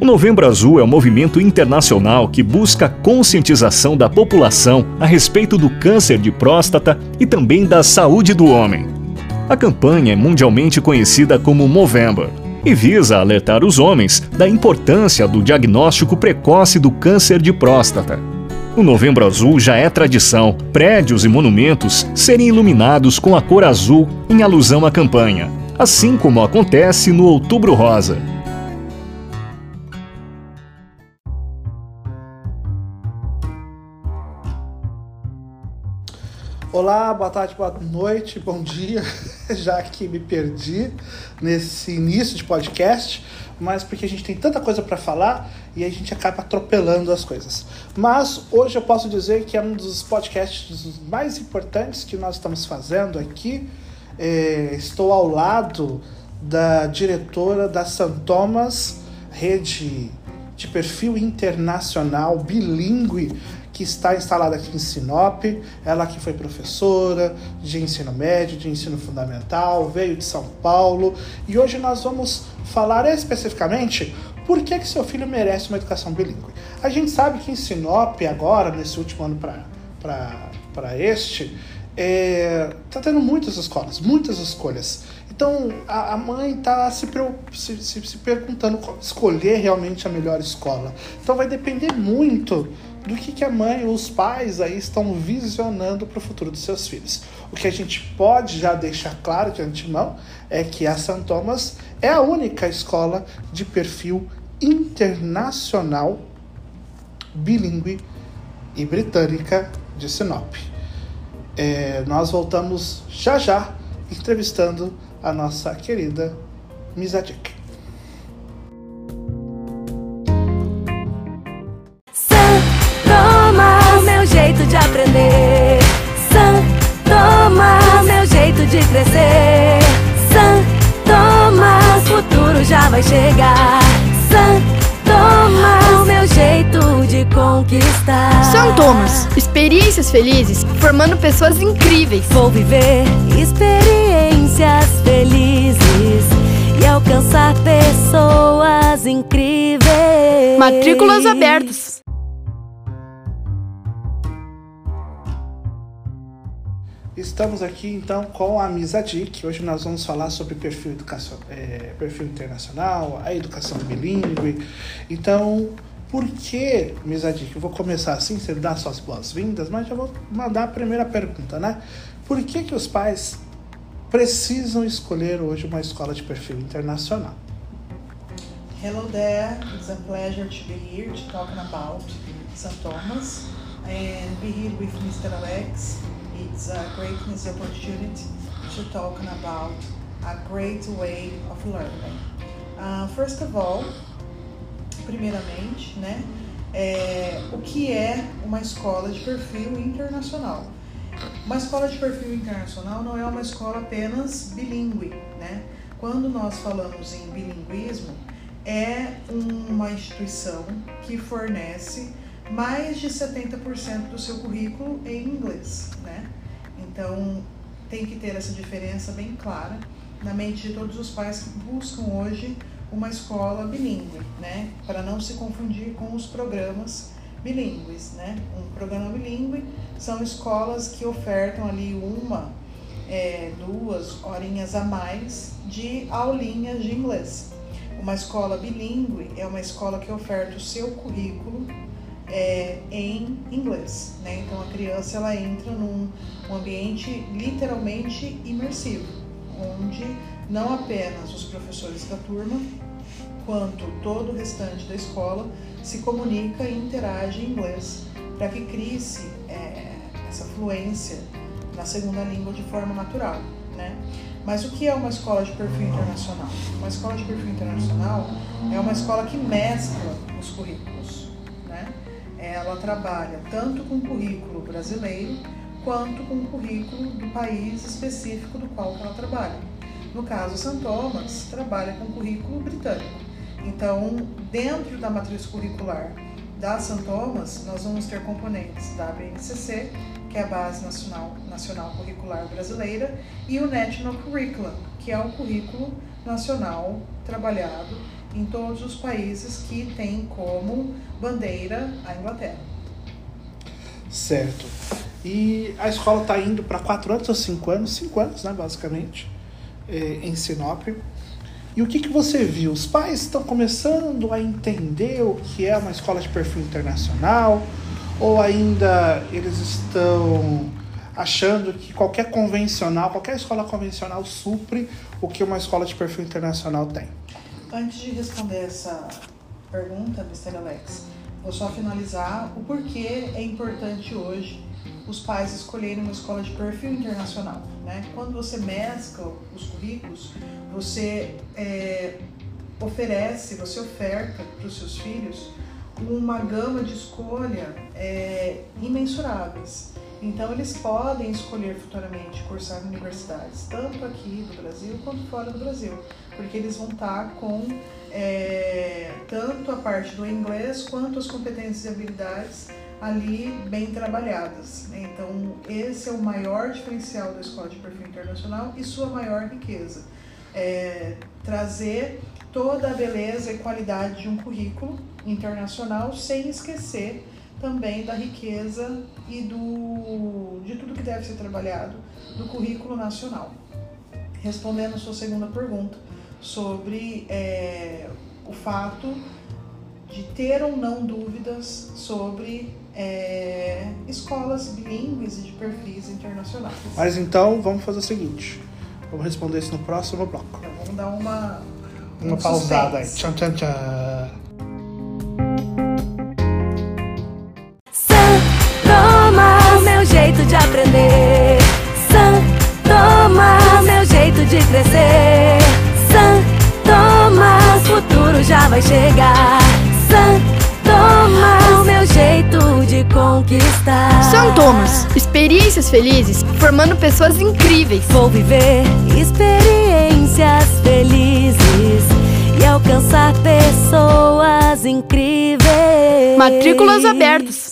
O Novembro Azul é um movimento internacional que busca a conscientização da população a respeito do câncer de próstata e também da saúde do homem. A campanha é mundialmente conhecida como Movember e visa alertar os homens da importância do diagnóstico precoce do câncer de próstata. O Novembro Azul já é tradição, prédios e monumentos serem iluminados com a cor azul em alusão à campanha, assim como acontece no Outubro Rosa. Olá, boa tarde, boa noite, bom dia, já que me perdi nesse início de podcast, mas porque a gente tem tanta coisa para falar e a gente acaba atropelando as coisas. Mas hoje eu posso dizer que é um dos podcasts mais importantes que nós estamos fazendo aqui. É, estou ao lado da diretora da St. Thomas, rede de perfil internacional bilíngue que está instalada aqui em Sinop. Ela que foi professora de ensino médio, de ensino fundamental, veio de São Paulo e hoje nós vamos falar especificamente por que, que seu filho merece uma educação bilíngue. A gente sabe que em Sinop, agora, nesse último ano para este, está é, tá tendo muitas escolas, muitas escolhas. Então a, a mãe está se, se, se, se perguntando escolher realmente a melhor escola. Então vai depender muito do que, que a mãe, os pais aí estão visionando para o futuro dos seus filhos. O que a gente pode já deixar claro de antemão é que a St. Thomas é a única escola de perfil internacional, bilíngue e britânica de Sinop. É, nós voltamos já já entrevistando a nossa querida Misadik. Aprender. San Toma, meu jeito de crescer. San Toma, o futuro já vai chegar. San Toma, o meu jeito de conquistar. São Thomas, experiências felizes, formando pessoas incríveis. Vou viver experiências felizes e alcançar pessoas incríveis. Matrículas abertas. Estamos aqui então com a Misa Dick. Hoje nós vamos falar sobre perfil, educação, é, perfil internacional, a educação bilíngue. Então, por que, Misa Dick? Eu vou começar assim, você dá suas boas-vindas, mas já vou mandar a primeira pergunta, né? Por que, que os pais precisam escolher hoje uma escola de perfil internacional? Hello there, it's a pleasure to be here to talking about St. Thomas and be here with Mr. Alex it's a great opportunity to talk about a great way of learning. Uh, first of all, primeiramente, né, é, o que é uma escola de perfil internacional? Uma escola de perfil internacional não é uma escola apenas bilíngue, né? Quando nós falamos em bilinguismo, é uma instituição que fornece mais de 70% do seu currículo em inglês, né? Então, tem que ter essa diferença bem clara na mente de todos os pais que buscam hoje uma escola bilíngue, né? Para não se confundir com os programas bilíngues, né? Um programa bilíngue são escolas que ofertam ali uma, é, duas horinhas a mais de aulinhas de inglês. Uma escola bilíngue é uma escola que oferta o seu currículo é, em inglês, né? Então a criança ela entra num ambiente literalmente imersivo, onde não apenas os professores da turma, quanto todo o restante da escola se comunica e interage em inglês para que crie-se é, essa fluência na segunda língua de forma natural, né? Mas o que é uma escola de perfil internacional? Uma escola de perfil internacional é uma escola que mescla os currículos ela trabalha tanto com o currículo brasileiro quanto com o currículo do país específico do qual ela trabalha. No caso, St. Thomas trabalha com currículo britânico. Então, dentro da matriz curricular da St. Thomas, nós vamos ter componentes da BNCC, que é a Base Nacional, Nacional Curricular Brasileira, e o National Curriculum, que é o currículo nacional trabalhado em todos os países que têm como bandeira a Inglaterra. Certo. E a escola está indo para quatro anos ou cinco anos? Cinco anos, né, basicamente, é, em Sinop. E o que, que você viu? Os pais estão começando a entender o que é uma escola de perfil internacional? Ou ainda eles estão achando que qualquer convencional, qualquer escola convencional supre o que uma escola de perfil internacional tem? Antes de responder essa pergunta, Mr. Alex, vou só finalizar o porquê é importante hoje os pais escolherem uma escola de perfil internacional. Né? Quando você mescla os currículos, você é, oferece, você oferta para os seus filhos uma gama de escolha é, imensuráveis. Então, eles podem escolher futuramente cursar universidades, tanto aqui do Brasil quanto fora do Brasil, porque eles vão estar com é, tanto a parte do inglês quanto as competências e habilidades ali bem trabalhadas. Né? Então, esse é o maior diferencial da Escola de Perfil Internacional e sua maior riqueza. É trazer toda a beleza e qualidade de um currículo internacional sem esquecer também da riqueza e do, de tudo que deve ser trabalhado do currículo nacional. Respondendo a sua segunda pergunta sobre é, o fato de ter ou não dúvidas sobre é, escolas bilíngues e de perfis internacionais. Mas então vamos fazer o seguinte: vamos responder isso no próximo bloco. Então, vamos dar uma, uma um pausada aí. suspense. Tchan, tchan, tchan. Vai chegar. San, toma o meu jeito de conquistar. São Thomas, experiências felizes, formando pessoas incríveis. Vou viver experiências felizes e alcançar pessoas incríveis. Matrículas abertas.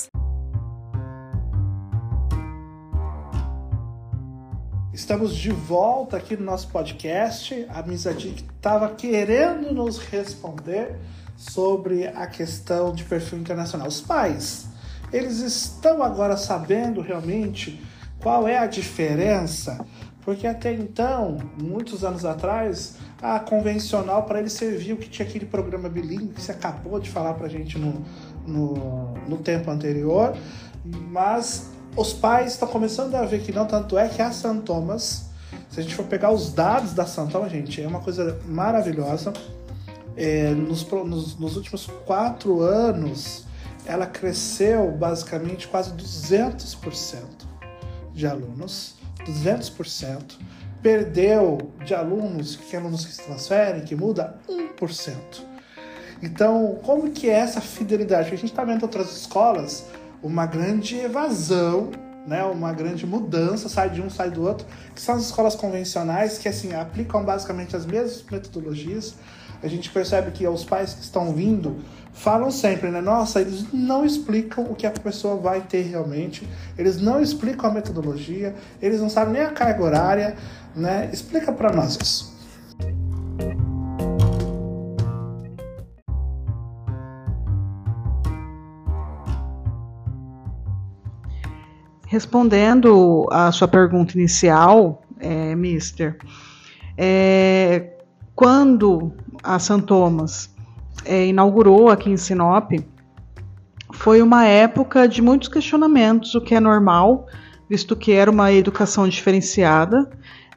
Estamos de volta aqui no nosso podcast. A Mizadi estava querendo nos responder sobre a questão de perfil internacional. Os pais, eles estão agora sabendo realmente qual é a diferença? Porque até então, muitos anos atrás, a convencional para eles serviu que tinha aquele programa bilíngue que você acabou de falar para gente no, no, no tempo anterior, mas os pais estão começando a ver que não, tanto é que a St. Thomas, se a gente for pegar os dados da St. Thomas, gente, é uma coisa maravilhosa. É, nos, nos, nos últimos quatro anos, ela cresceu basicamente quase 200% de alunos, 200%. Perdeu de alunos, que alunos que se transferem, que muda, 1%. Então, como que é essa fidelidade? Porque a gente está vendo outras escolas uma grande evasão, né? uma grande mudança, sai de um, sai do outro, que são as escolas convencionais que assim aplicam basicamente as mesmas metodologias. A gente percebe que os pais que estão vindo falam sempre, né? Nossa, eles não explicam o que a pessoa vai ter realmente, eles não explicam a metodologia, eles não sabem nem a carga horária, né? Explica para nós isso. Respondendo à sua pergunta inicial, é, Mister, é, quando a St. Thomas é, inaugurou aqui em Sinop, foi uma época de muitos questionamentos, o que é normal, visto que era uma educação diferenciada.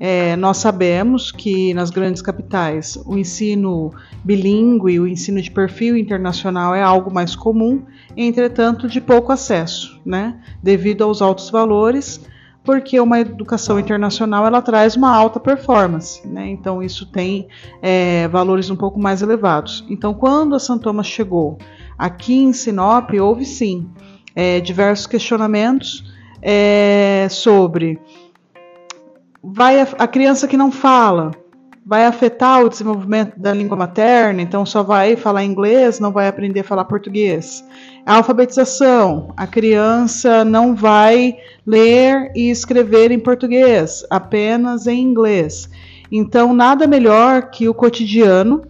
É, nós sabemos que nas grandes capitais o ensino bilíngue, o ensino de perfil internacional é algo mais comum, entretanto de pouco acesso, né? Devido aos altos valores, porque uma educação internacional ela traz uma alta performance, né? Então isso tem é, valores um pouco mais elevados. Então quando a St. Thomas chegou aqui em Sinop, houve sim é, diversos questionamentos é, sobre vai a, criança que não fala vai afetar o desenvolvimento da língua materna, então só vai falar inglês, não vai aprender a falar português. A alfabetização, a criança não vai ler e escrever em português, apenas em inglês. Então, nada melhor que o cotidiano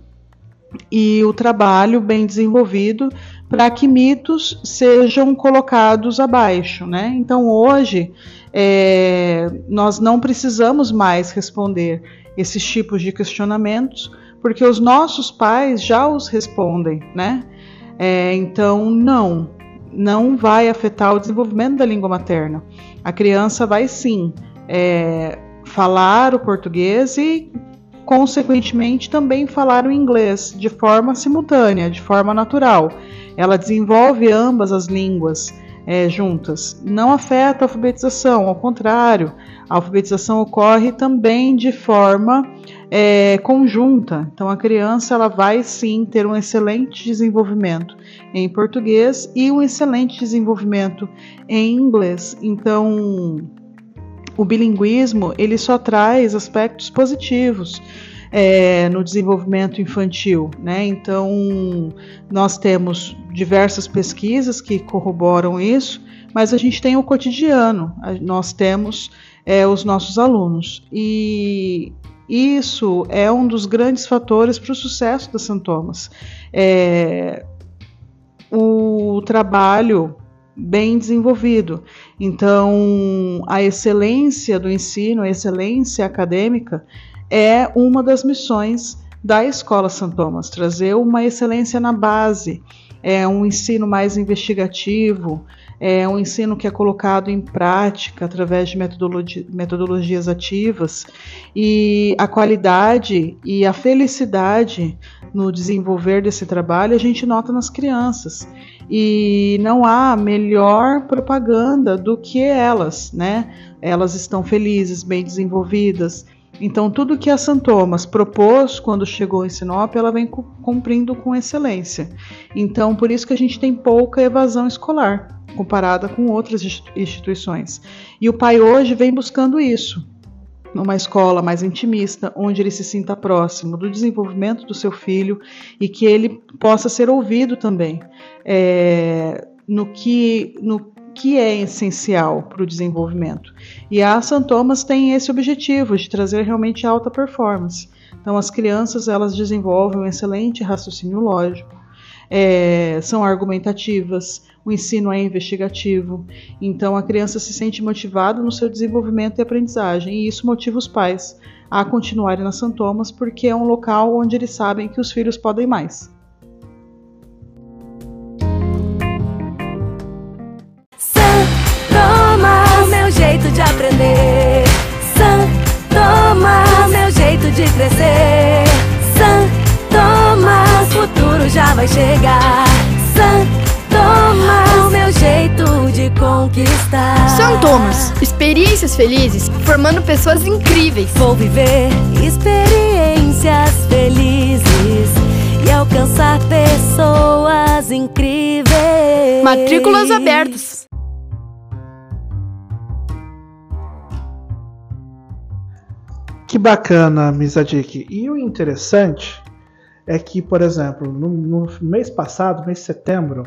e o trabalho bem desenvolvido para que mitos sejam colocados abaixo, né? Então hoje é, nós não precisamos mais responder esses tipos de questionamentos porque os nossos pais já os respondem, né? É, então não, não vai afetar o desenvolvimento da língua materna. A criança vai sim é, falar o português e consequentemente também falar o inglês de forma simultânea, de forma natural. Ela desenvolve ambas as línguas é, juntas. Não afeta a alfabetização, ao contrário, a alfabetização ocorre também de forma é, conjunta. Então a criança ela vai sim ter um excelente desenvolvimento em português e um excelente desenvolvimento em inglês. Então o bilinguismo ele só traz aspectos positivos é, no desenvolvimento infantil. Né? Então, nós temos diversas pesquisas que corroboram isso, mas a gente tem o cotidiano, nós temos é, os nossos alunos. E isso é um dos grandes fatores para o sucesso das sintomas. É, o trabalho bem desenvolvido. Então, a excelência do ensino, a excelência acadêmica, é uma das missões da Escola São Thomas, trazer uma excelência na base, é um ensino mais investigativo, é um ensino que é colocado em prática através de metodologi metodologias ativas e a qualidade e a felicidade no desenvolver desse trabalho a gente nota nas crianças e não há melhor propaganda do que elas, né? Elas estão felizes, bem desenvolvidas. Então, tudo que a Santomas propôs quando chegou em Sinop, ela vem cumprindo com excelência. Então, por isso que a gente tem pouca evasão escolar comparada com outras instituições. E o pai hoje vem buscando isso, numa escola mais intimista, onde ele se sinta próximo do desenvolvimento do seu filho e que ele possa ser ouvido também é, no que no que é essencial para o desenvolvimento. E a St. Thomas tem esse objetivo de trazer realmente alta performance. Então, as crianças elas desenvolvem um excelente raciocínio lógico, é, são argumentativas, o ensino é investigativo, então a criança se sente motivada no seu desenvolvimento e aprendizagem, e isso motiva os pais a continuarem na São Thomas, porque é um local onde eles sabem que os filhos podem mais. Jeito de aprender. São Thomas, meu jeito de crescer. São Thomas, futuro já vai chegar. São Thomas, o meu jeito de conquistar. São Thomas, experiências felizes, formando pessoas incríveis. Vou viver experiências felizes e alcançar pessoas incríveis. Matrículas abertas. Que bacana, Misadik. E o interessante é que, por exemplo, no, no mês passado, mês de setembro,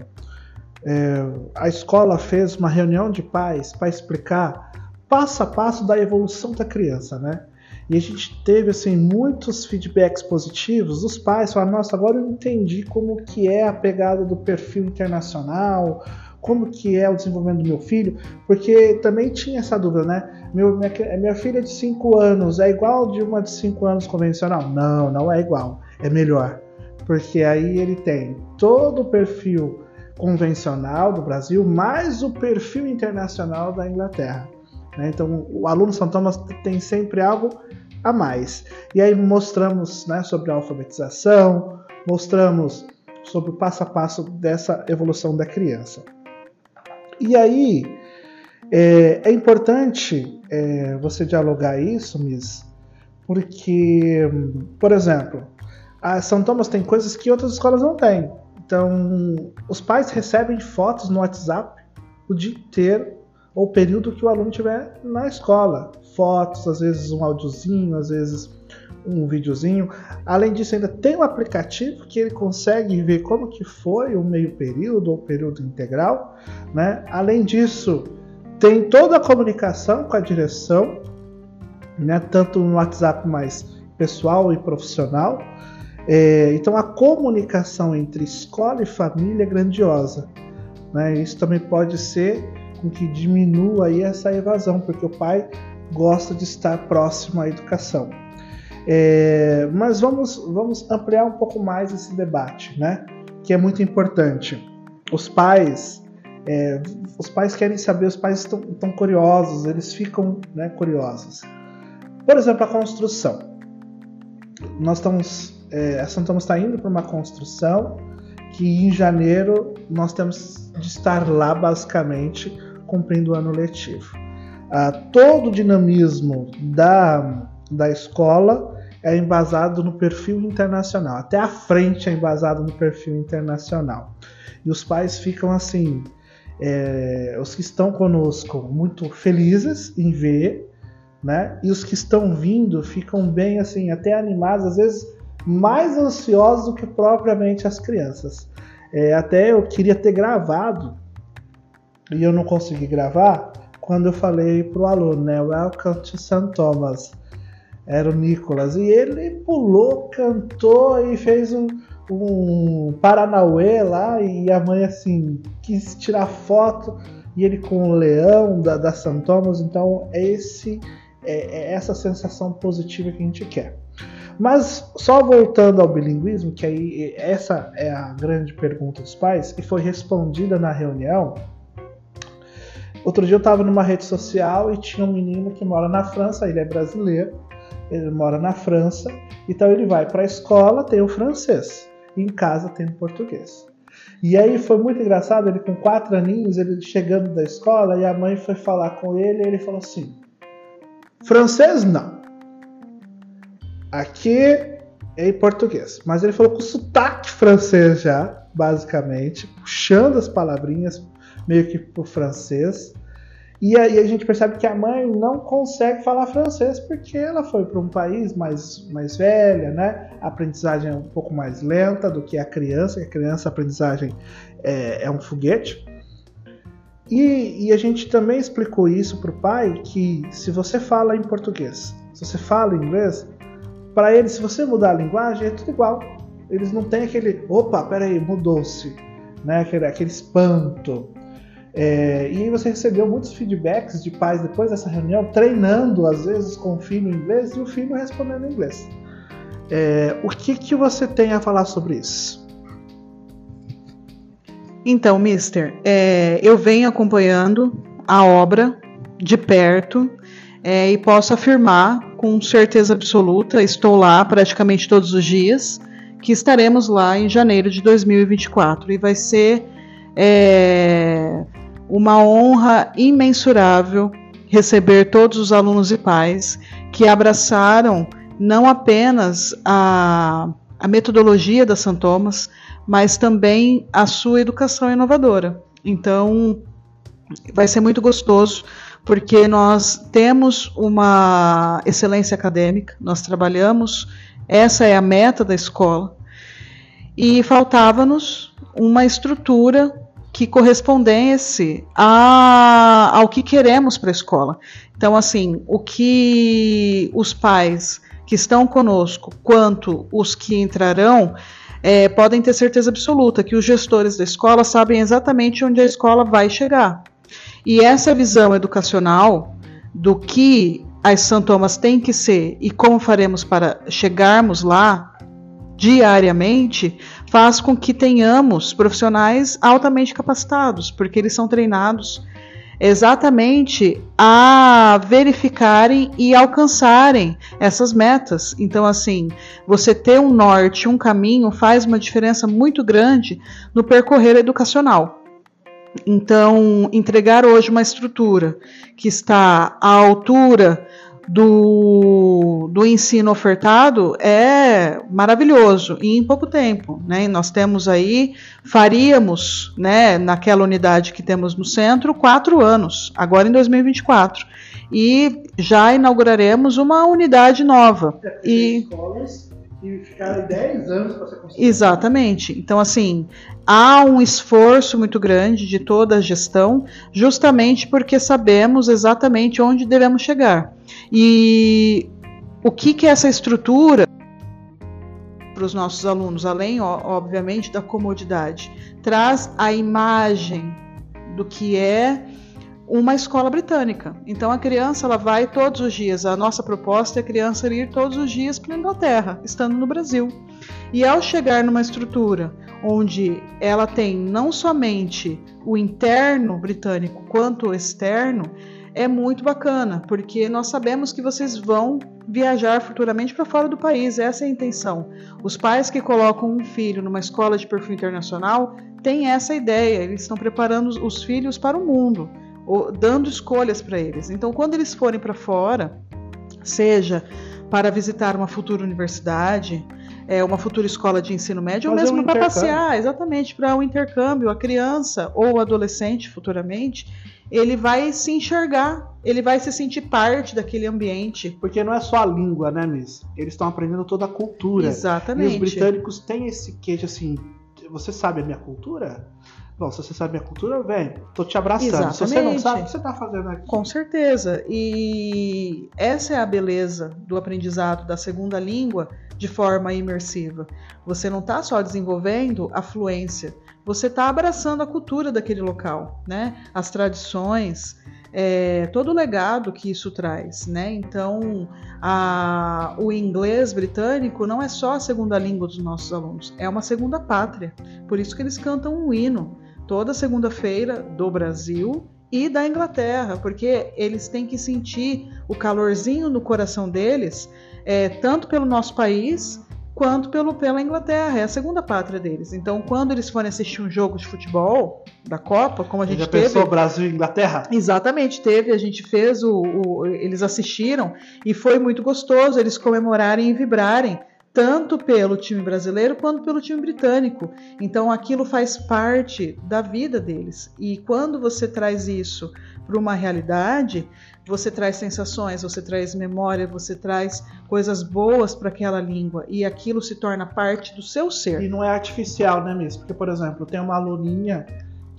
é, a escola fez uma reunião de pais para explicar passo a passo da evolução da criança, né? E a gente teve assim muitos feedbacks positivos. Os pais falaram: "Nossa, agora eu entendi como que é a pegada do perfil internacional, como que é o desenvolvimento do meu filho, porque também tinha essa dúvida, né? Meu, minha, minha filha de 5 anos é igual de uma de 5 anos convencional? Não, não é igual, é melhor, porque aí ele tem todo o perfil convencional do Brasil, mais o perfil internacional da Inglaterra. Né? Então, o aluno São Thomas tem sempre algo a mais. E aí mostramos né, sobre a alfabetização, mostramos sobre o passo a passo dessa evolução da criança. E aí é, é importante é, você dialogar isso, Miss, porque, por exemplo, a São Thomas tem coisas que outras escolas não têm. Então, os pais recebem fotos no WhatsApp o dia inteiro ou o período que o aluno estiver na escola. Fotos, às vezes um áudiozinho, às vezes um videozinho. Além disso, ainda tem um aplicativo que ele consegue ver como que foi o meio período ou período integral. Né? Além disso, tem toda a comunicação com a direção, né? tanto no WhatsApp mais pessoal e profissional. É, então a comunicação entre escola e família é grandiosa. Né? Isso também pode ser com que diminua aí essa evasão, porque o pai gosta de estar próximo à educação. É, mas vamos, vamos ampliar um pouco mais esse debate, né? Que é muito importante. Os pais, é, os pais querem saber, os pais estão, estão curiosos, eles ficam né, curiosos. Por exemplo, a construção. Nós estamos, é, a está indo para uma construção que em janeiro nós temos de estar lá basicamente cumprindo o ano letivo. Ah, todo o dinamismo da, da escola é embasado no perfil internacional, até a frente é embasado no perfil internacional. E os pais ficam assim, é, os que estão conosco muito felizes em ver, né? E os que estão vindo ficam bem assim, até animados, às vezes mais ansiosos do que propriamente as crianças. É, até eu queria ter gravado e eu não consegui gravar quando eu falei para o aluno, né? Welcome to St. Thomas. Era o Nicolas. E ele pulou, cantou e fez um, um Paranauê lá. E a mãe, assim, quis tirar foto. E ele com o leão da, da St. Thomas. Então, é, esse, é, é essa sensação positiva que a gente quer. Mas só voltando ao bilinguismo, que aí essa é a grande pergunta dos pais, e foi respondida na reunião. Outro dia eu estava numa rede social e tinha um menino que mora na França, ele é brasileiro, ele mora na França, então ele vai para a escola, tem o francês, em casa tem o português. E aí foi muito engraçado, ele com quatro aninhos, ele chegando da escola, e a mãe foi falar com ele, e ele falou assim: francês não. Aqui é em português. Mas ele falou com sotaque francês já, basicamente, puxando as palavrinhas meio que pro francês. E aí a gente percebe que a mãe não consegue falar francês porque ela foi para um país mais, mais velha, né? A aprendizagem é um pouco mais lenta do que a criança, a criança a aprendizagem é, é um foguete. E, e, a gente também explicou isso para o pai que se você fala em português, se você fala inglês, para eles, se você mudar a linguagem, é tudo igual. Eles não têm aquele, opa, peraí, mudou-se, né? aquele, aquele espanto. É, e aí você recebeu muitos feedbacks de pais depois dessa reunião, treinando às vezes com o filho em inglês e o filho respondendo em inglês. É, o que, que você tem a falar sobre isso? Então, Mister, é, eu venho acompanhando a obra de perto é, e posso afirmar com certeza absoluta, estou lá praticamente todos os dias, que estaremos lá em janeiro de 2024 e vai ser é, uma honra imensurável receber todos os alunos e pais que abraçaram não apenas a, a metodologia da São Thomas, mas também a sua educação inovadora. Então, vai ser muito gostoso porque nós temos uma excelência acadêmica, nós trabalhamos, essa é a meta da escola, e faltava-nos uma estrutura que correspondesse a, ao que queremos para a escola. Então, assim, o que os pais que estão conosco, quanto os que entrarão, é, podem ter certeza absoluta que os gestores da escola sabem exatamente onde a escola vai chegar. E essa visão educacional do que as santomas têm que ser e como faremos para chegarmos lá diariamente faz com que tenhamos profissionais altamente capacitados, porque eles são treinados exatamente a verificarem e alcançarem essas metas. Então, assim, você ter um norte, um caminho, faz uma diferença muito grande no percorrer educacional. Então, entregar hoje uma estrutura que está à altura do, do ensino ofertado é maravilhoso e em pouco tempo. Né? Nós temos aí, faríamos, né, naquela unidade que temos no centro, quatro anos, agora em 2024. E já inauguraremos uma unidade nova. E escolas que ficaram 10 anos para ser construída. Exatamente. Então, assim, há um esforço muito grande de toda a gestão, justamente porque sabemos exatamente onde devemos chegar. E o que, que é essa estrutura para os nossos alunos, além, obviamente, da comodidade, traz a imagem do que é uma escola britânica. Então a criança ela vai todos os dias. A nossa proposta é a criança ir todos os dias para a Inglaterra, estando no Brasil. E ao chegar numa estrutura onde ela tem não somente o interno britânico quanto o externo, é muito bacana, porque nós sabemos que vocês vão viajar futuramente para fora do país, essa é a intenção. Os pais que colocam um filho numa escola de perfil internacional têm essa ideia, eles estão preparando os filhos para o mundo, dando escolhas para eles. Então, quando eles forem para fora, seja para visitar uma futura universidade, é, uma futura escola de ensino médio, Fazer ou mesmo um para passear, exatamente, para um intercâmbio, a criança ou o adolescente futuramente, ele vai se enxergar, ele vai se sentir parte daquele ambiente. Porque não é só a língua, né, Miss? Eles estão aprendendo toda a cultura. Exatamente. E os britânicos têm esse queijo assim, você sabe a minha cultura? Bom, se você sabe minha cultura, vem, tô te abraçando. Exatamente. Se você não sabe, o que você tá fazendo aqui? Com certeza. E essa é a beleza do aprendizado da segunda língua de forma imersiva. Você não está só desenvolvendo a fluência, você está abraçando a cultura daquele local, né? As tradições, é, todo o legado que isso traz, né? Então, a, o inglês britânico não é só a segunda língua dos nossos alunos, é uma segunda pátria. Por isso que eles cantam um hino toda segunda-feira do Brasil e da Inglaterra, porque eles têm que sentir o calorzinho no coração deles, é, tanto pelo nosso país quanto pelo, pela Inglaterra, é a segunda pátria deles. Então, quando eles forem assistir um jogo de futebol da Copa, como a gente já teve, pensou Brasil e Inglaterra? Exatamente, teve, a gente fez o, o, eles assistiram e foi muito gostoso eles comemorarem e vibrarem tanto pelo time brasileiro quanto pelo time britânico. Então aquilo faz parte da vida deles. E quando você traz isso para uma realidade, você traz sensações, você traz memória, você traz coisas boas para aquela língua e aquilo se torna parte do seu ser. E não é artificial, né, Miss? Porque, por exemplo, tem uma aluninha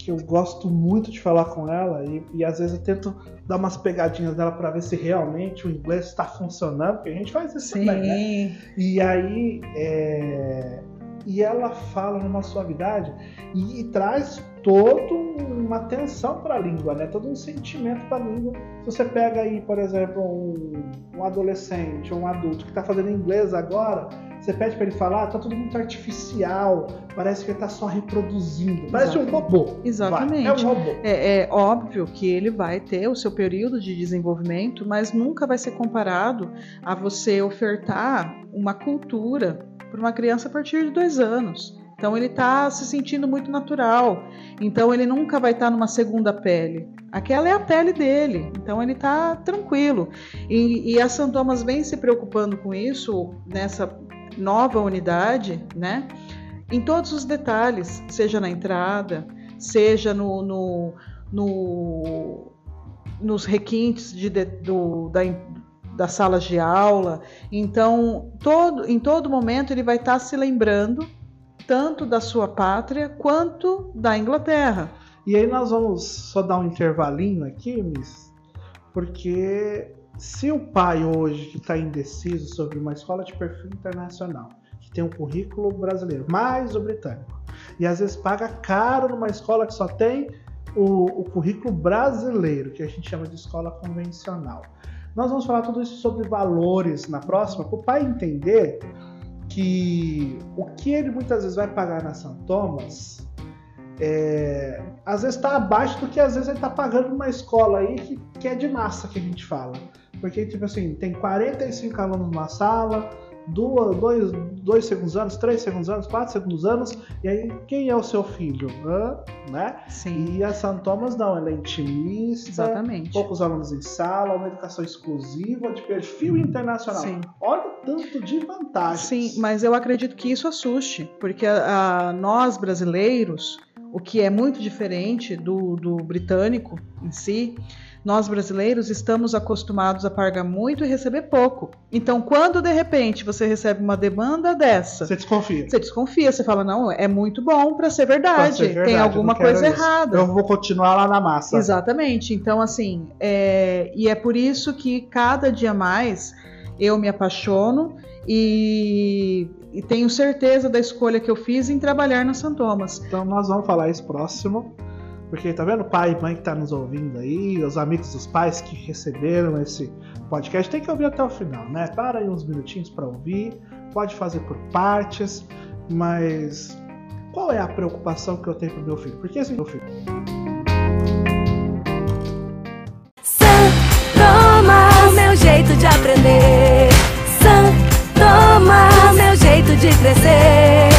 que eu gosto muito de falar com ela e, e às vezes eu tento dar umas pegadinhas dela para ver se realmente o inglês está funcionando, porque a gente faz isso Sim. também, né? E aí é... e ela fala numa suavidade e, e traz toda uma atenção para a língua, né? Todo um sentimento para a língua. Se você pega aí, por exemplo, um, um adolescente, um adulto que está fazendo inglês agora, você pede para ele falar, tá tudo muito artificial, parece que ele tá só reproduzindo. Parece um robô. Exatamente. Vai, é um robô. É, é, óbvio que ele vai ter o seu período de desenvolvimento, mas nunca vai ser comparado a você ofertar uma cultura para uma criança a partir de dois anos. Então ele está se sentindo muito natural. Então ele nunca vai estar tá numa segunda pele. Aquela é a pele dele. Então ele está tranquilo. E, e a São Thomas vem se preocupando com isso nessa nova unidade, né? Em todos os detalhes, seja na entrada, seja no, no, no nos requintes de, de, do, da, das salas de aula. Então, todo, em todo momento ele vai estar se lembrando tanto da sua pátria quanto da Inglaterra. E aí nós vamos só dar um intervalinho aqui, Miss, porque se o pai hoje que está indeciso sobre uma escola de perfil internacional, que tem um currículo brasileiro, mais o britânico, e às vezes paga caro numa escola que só tem o, o currículo brasileiro, que a gente chama de escola convencional. Nós vamos falar tudo isso sobre valores na próxima, para o pai entender que o que ele muitas vezes vai pagar na São Thomas é, às vezes está abaixo do que às vezes ele está pagando numa escola aí que, que é de massa que a gente fala. Porque, tipo assim, tem 45 alunos numa sala, duas, dois, dois segundos anos, três segundos anos, quatro segundos anos, e aí quem é o seu filho? Hã? Né? Sim. E a São Thomas não, ela é intimista, Exatamente. poucos alunos em sala, uma educação exclusiva, de perfil internacional. Sim. Olha o tanto de vantagens. Sim, mas eu acredito que isso assuste, porque a, a, nós brasileiros, o que é muito diferente do, do britânico em si, nós brasileiros estamos acostumados a pagar muito e receber pouco. Então, quando de repente você recebe uma demanda dessa, você desconfia. Você desconfia, você fala: não, é muito bom para ser, verdade. ser verdade. Tem alguma coisa isso. errada. Eu vou continuar lá na massa. Exatamente. Então, assim, é... e é por isso que cada dia mais eu me apaixono e, e, tenho certeza da escolha que eu fiz em trabalhar na São Thomas. Então nós vamos falar isso próximo. Porque tá vendo, pai e mãe que tá nos ouvindo aí, os amigos dos pais que receberam esse podcast, tem que ouvir até o final, né? Para aí uns minutinhos para ouvir, pode fazer por partes, mas qual é a preocupação que eu tenho pro meu filho? Porque assim, meu filho. San Toma, meu jeito de aprender. San Toma, meu jeito de crescer.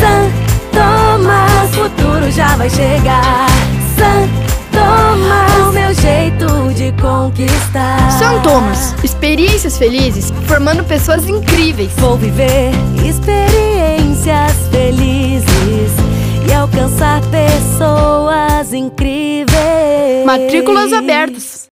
San Toma, o futuro já vai chegar. Jeito de conquistar. São Thomas, experiências felizes, formando pessoas incríveis. Vou viver experiências felizes e alcançar pessoas incríveis. Matrículas abertas.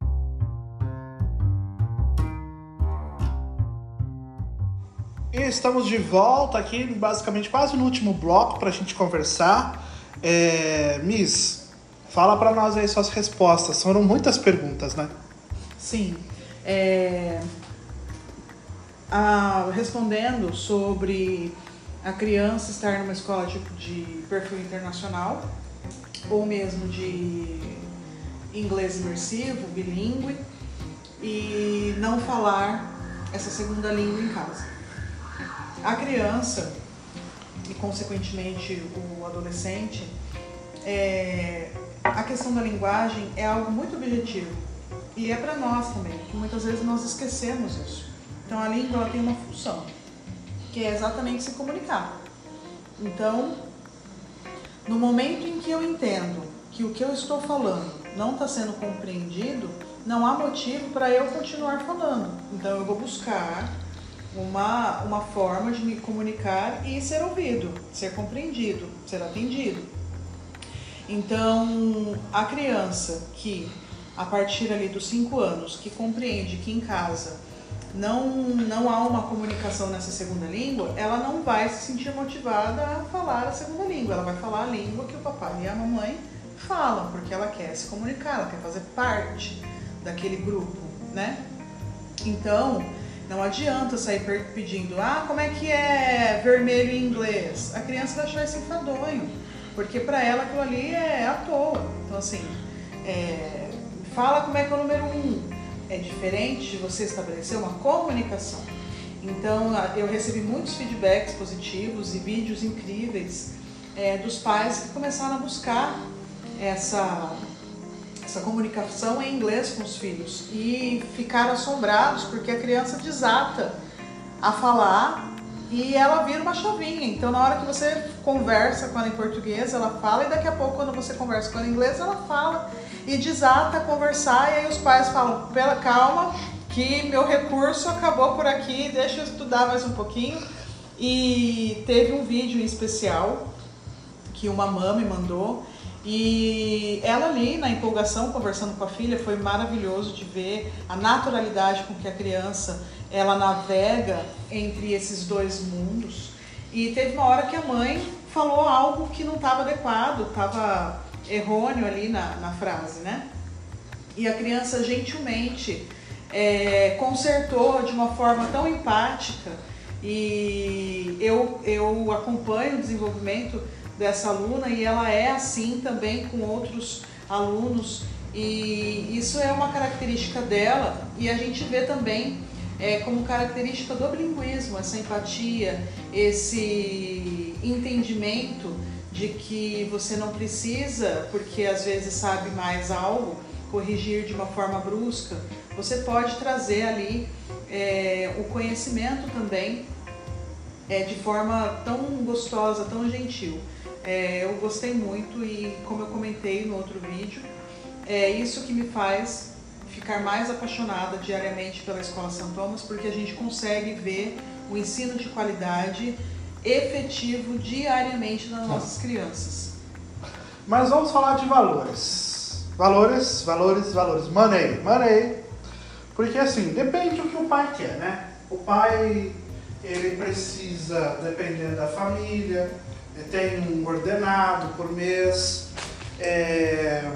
Estamos de volta aqui, basicamente quase no último bloco para a gente conversar. É, Miss, fala para nós aí suas respostas. Foram muitas perguntas, né? Sim. É, a- respondendo sobre a criança estar numa escola de, de perfil internacional ou mesmo de inglês imersivo, bilíngue, e não falar essa segunda língua em casa. A criança e, consequentemente, o adolescente, é, a questão da linguagem é algo muito objetivo e é para nós também, que muitas vezes nós esquecemos isso. Então, a língua ela tem uma função, que é exatamente se comunicar. Então, no momento em que eu entendo que o que eu estou falando não está sendo compreendido, não há motivo para eu continuar falando. Então, eu vou buscar uma, uma forma de me comunicar e ser ouvido, ser compreendido, ser atendido. Então, a criança que, a partir ali dos 5 anos, que compreende que em casa não, não há uma comunicação nessa segunda língua, ela não vai se sentir motivada a falar a segunda língua. Ela vai falar a língua que o papai e a mamãe falam, porque ela quer se comunicar, ela quer fazer parte daquele grupo, né? Então, não adianta sair pedindo, ah, como é que é vermelho em inglês? A criança vai achar isso enfadonho, porque para ela aquilo ali é à toa. Então, assim, é, fala como é que é o número um. É diferente de você estabelecer uma comunicação. Então, eu recebi muitos feedbacks positivos e vídeos incríveis é, dos pais que começaram a buscar essa essa comunicação em inglês com os filhos e ficaram assombrados porque a criança desata a falar e ela vira uma chavinha. Então, na hora que você conversa com ela em português, ela fala, e daqui a pouco, quando você conversa com ela em inglês, ela fala e desata a conversar. E aí os pais falam: pela calma, que meu recurso acabou por aqui, deixa eu estudar mais um pouquinho. E teve um vídeo especial que uma mãe me mandou e ela ali na empolgação conversando com a filha foi maravilhoso de ver a naturalidade com que a criança ela navega entre esses dois mundos. E teve uma hora que a mãe falou algo que não estava adequado, estava errôneo ali na, na frase, né? E a criança gentilmente é, consertou de uma forma tão empática. E eu, eu acompanho o desenvolvimento dessa aluna e ela é assim também com outros alunos. E isso é uma característica dela. E a gente vê também é, como característica do bilinguismo essa empatia, esse entendimento de que você não precisa, porque às vezes sabe mais algo, corrigir de uma forma brusca, você pode trazer ali é, o conhecimento também é, de forma tão gostosa, tão gentil. É, eu gostei muito e, como eu comentei no outro vídeo, é isso que me faz ficar mais apaixonada diariamente pela Escola São Thomas, porque a gente consegue ver o ensino de qualidade efetivo diariamente nas nossas crianças. Mas vamos falar de valores. Valores, valores, valores. Money, money. Porque assim, depende do que o pai quer, né? O pai, ele precisa, dependendo da família, tem um ordenado por mês. é,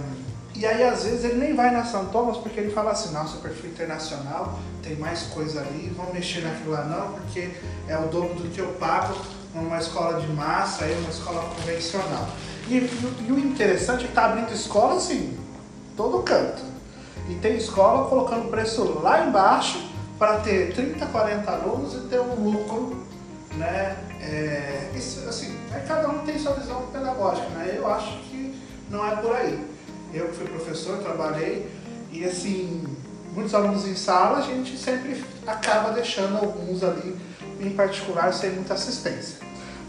E aí, às vezes, ele nem vai na São Thomas porque ele fala assim: nossa, perfil internacional, tem mais coisa ali, vamos mexer naquilo lá não, porque é o dobro do que eu pago numa escola de massa, aí uma escola convencional. E, e o interessante é que tá abrindo escola assim, todo canto. E tem escola colocando preço lá embaixo para ter 30, 40 alunos e ter um lucro, né? É, isso, assim, é, cada um tem sua visão pedagógica, né? Eu acho que não é por aí. Eu que fui professor, trabalhei e assim, muitos alunos em sala, a gente sempre acaba deixando alguns ali, em particular, sem muita assistência.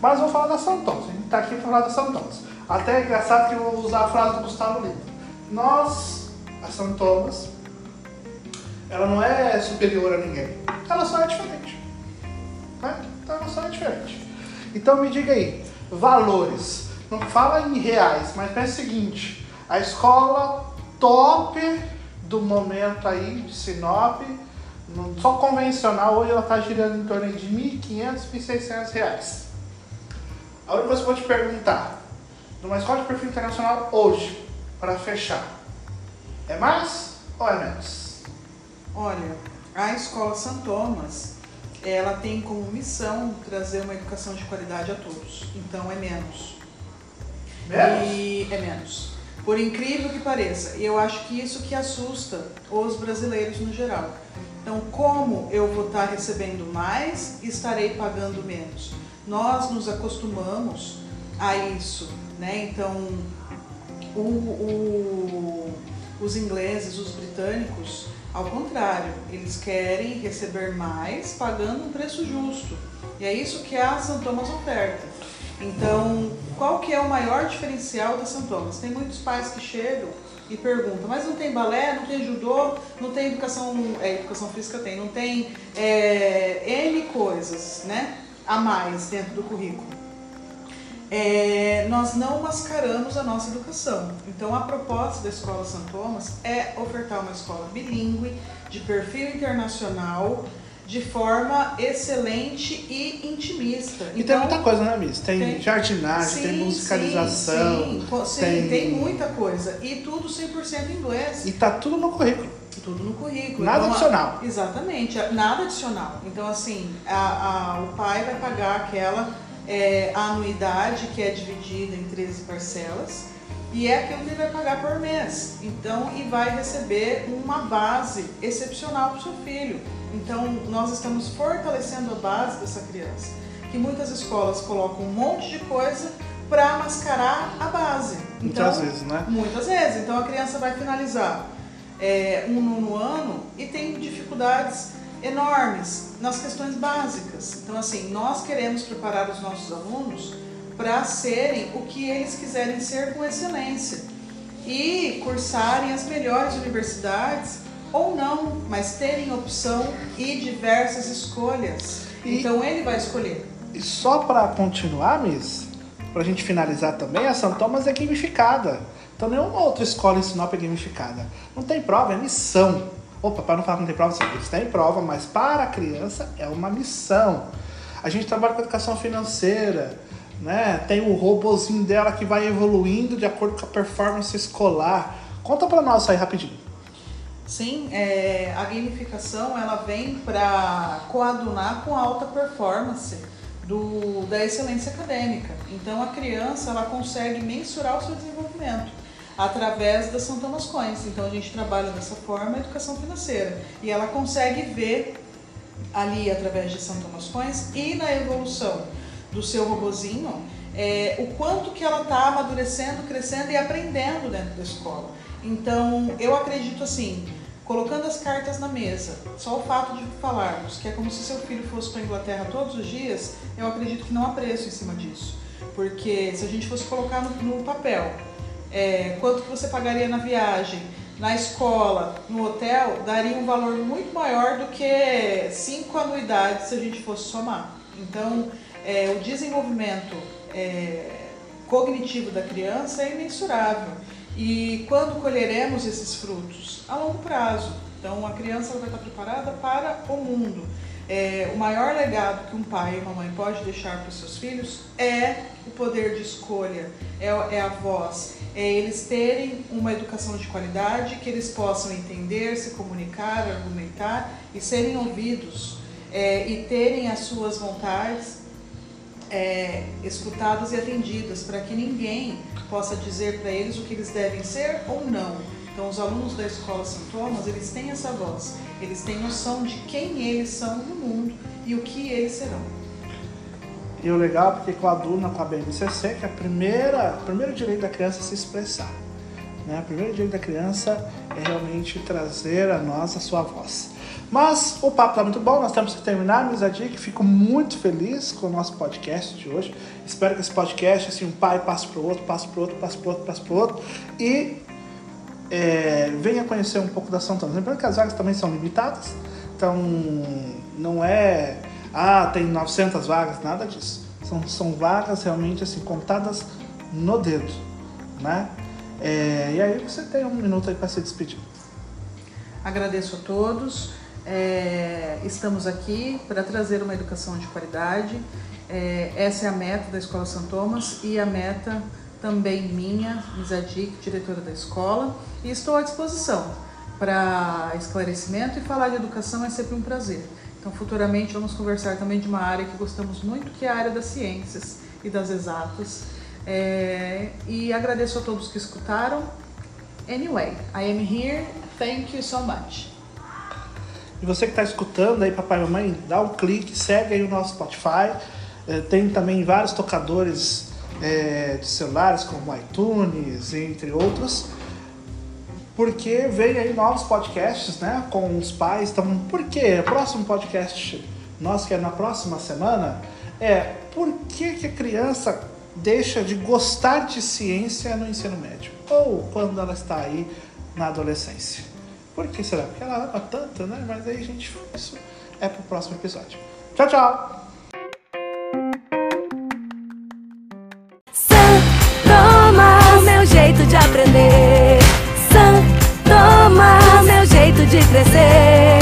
Mas vou falar da Thomas, a gente está aqui para falar da Thomas. Até é engraçado que eu vou usar a frase do Gustavo Lima. Nós, a São ela não é superior a ninguém, ela só é diferente. Né? Então ela só é diferente. Então me diga aí, valores. Não fala em reais, mas pensa o seguinte, a escola top do momento aí de Sinop, só convencional, hoje ela está girando em torno de R$ 1.500, 1.600 reais. A única coisa que eu vou te perguntar, numa escola de perfil internacional hoje, para fechar, é mais ou é menos? Olha, a Escola São Thomas, ela tem como missão trazer uma educação de qualidade a todos. Então é menos. Menos? E é menos. Por incrível que pareça, e eu acho que isso que assusta os brasileiros no geral. Então, como eu vou estar recebendo mais estarei pagando menos? Nós nos acostumamos a isso, né? Então, o, o, os ingleses, os britânicos, ao contrário, eles querem receber mais pagando um preço justo. E é isso que a São Thomas oferta. Então, qual que é o maior diferencial da São Thomas? Tem muitos pais que chegam e perguntam, mas não tem balé, não tem judô, não tem educação, é, educação física tem, não tem é, N coisas, né? A mais dentro do currículo. É, nós não mascaramos a nossa educação. Então, a proposta da Escola São Thomas é ofertar uma escola bilíngue, de perfil internacional, de forma excelente e intimista. E tem muita coisa, né, Miss? Tem, tem- jardinagem, tem Sim, musicalização, Sim, sim, tem- tem... muita coisa. E tudo 100% inglês. e tá tudo no currículo. Tudo no currículo. Nada Então, adicional. Exatamente, nada adicional. Então, assim, a- a- o pai vai pagar aquela é, anuidade que é dividida em 13 parcelas e é aquilo que ele vai pagar por mês. Então, e vai receber uma base excepcional para o seu filho. Então, nós estamos fortalecendo a base dessa criança. Que muitas escolas colocam um monte de coisa para mascarar a base. Então, Muitas vezes, né? Muitas vezes. Então a criança vai finalizar é, um nono ano e tem dificuldades enormes nas questões básicas. Então, assim, nós queremos preparar os nossos alunos para serem o que eles quiserem ser com excelência e cursarem as melhores universidades ou não, mas terem opção e diversas escolhas. E- Então ele vai escolher. E só para continuar, Miss, pra gente finalizar também, a São Thomas é gamificada. Então nenhuma outra escola em Sinop é gamificada. Não tem prova, é missão. Opa, para não falar que não tem prova, sim, eles têm prova, mas para a criança é uma missão. A gente trabalha com educação financeira, né? Tem o robozinho dela que vai evoluindo de acordo com a performance escolar. Conta para nós aí rapidinho. Sim, é, a gamificação ela vem para coadunar com a alta performance do, da excelência acadêmica. Então a criança ela consegue mensurar o seu desenvolvimento através das Thomas Coins. Então a gente trabalha dessa forma a educação financeira e ela consegue ver ali através de Thomas Coins e na evolução do seu robozinho é, o quanto que ela está amadurecendo, crescendo e aprendendo dentro da escola. Então eu acredito assim, colocando as cartas na mesa, só o fato de falarmos que é como se seu filho fosse para a Inglaterra todos os dias, eu acredito que não há preço em cima disso. Porque se a gente fosse colocar no, no papel é, quanto que você pagaria na viagem, na escola, no hotel, daria um valor muito maior do que cinco anuidades se a gente fosse somar. Então, é, o desenvolvimento é, cognitivo da criança é imensurável. E quando colheremos esses frutos? A longo prazo. Então, a criança vai estar preparada para o mundo. É, o maior legado que um pai e uma mãe pode deixar para os seus filhos é o poder de escolha, é, é a voz, é eles terem uma educação de qualidade, que eles possam entender, se comunicar, argumentar e serem ouvidos é, e terem as suas vontades é, escutadas e atendidas, para que ninguém possa dizer para eles o que eles devem ser ou não. Então, os alunos da Escola São Thomas, eles têm essa voz, eles têm noção de quem eles são no mundo e o que eles serão. E o legal é porque com a Duna, com a BMCC, que é a primeira, o primeiro direito da criança é se expressar. Né? O primeiro direito da criança é realmente trazer a nós a sua voz. Mas o papo está muito bom, nós temos que terminar, meus que Fico muito feliz com o nosso podcast de hoje. Espero que esse podcast, assim, um pai passe para o outro, passe para o outro, passe para o outro, passe para o outro. E é, venha conhecer um pouco da São Antônio. Lembrando que as vagas também são limitadas, então não é, ah, tem 900 vagas, nada disso. São, são vagas realmente assim, contadas no dedo, né? É, e aí você tem um minuto aí para se despedir. Agradeço a todos. É, estamos aqui para trazer uma educação de qualidade. É, essa é a meta da Escola São Thomas e a meta também minha, Misadik, diretora da escola, e estou à disposição para esclarecimento e falar de educação é sempre um prazer. Então, futuramente vamos conversar também de uma área que gostamos muito, que é a área das ciências e das exatas. É, e agradeço a todos que escutaram. Anyway, I am here. Thank you so much. E você que está escutando aí, papai e mamãe, dá um clique, segue aí o nosso Spotify. É, tem também vários tocadores é, de celulares, como iTunes, entre outros. Porque vem aí novos podcasts, né? Com os pais. Então, por que? O próximo podcast nosso, que é na próxima semana, é por que, que a criança deixa de gostar de ciência no ensino médio? Ou quando ela está aí na adolescência? Por que será? Porque ela ama tanto, né? Mas aí, gente, isso é pro próximo episódio. Tchau, tchau! O meu jeito de aprender. O meu jeito de crescer.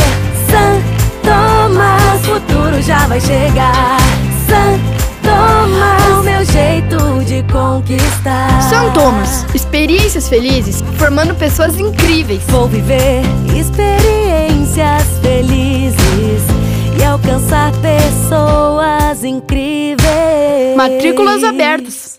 Futuro já vai chegar. San conquistar. São Thomas, experiências felizes, formando pessoas incríveis. Vou viver experiências felizes e alcançar pessoas incríveis. Matrículas abertas.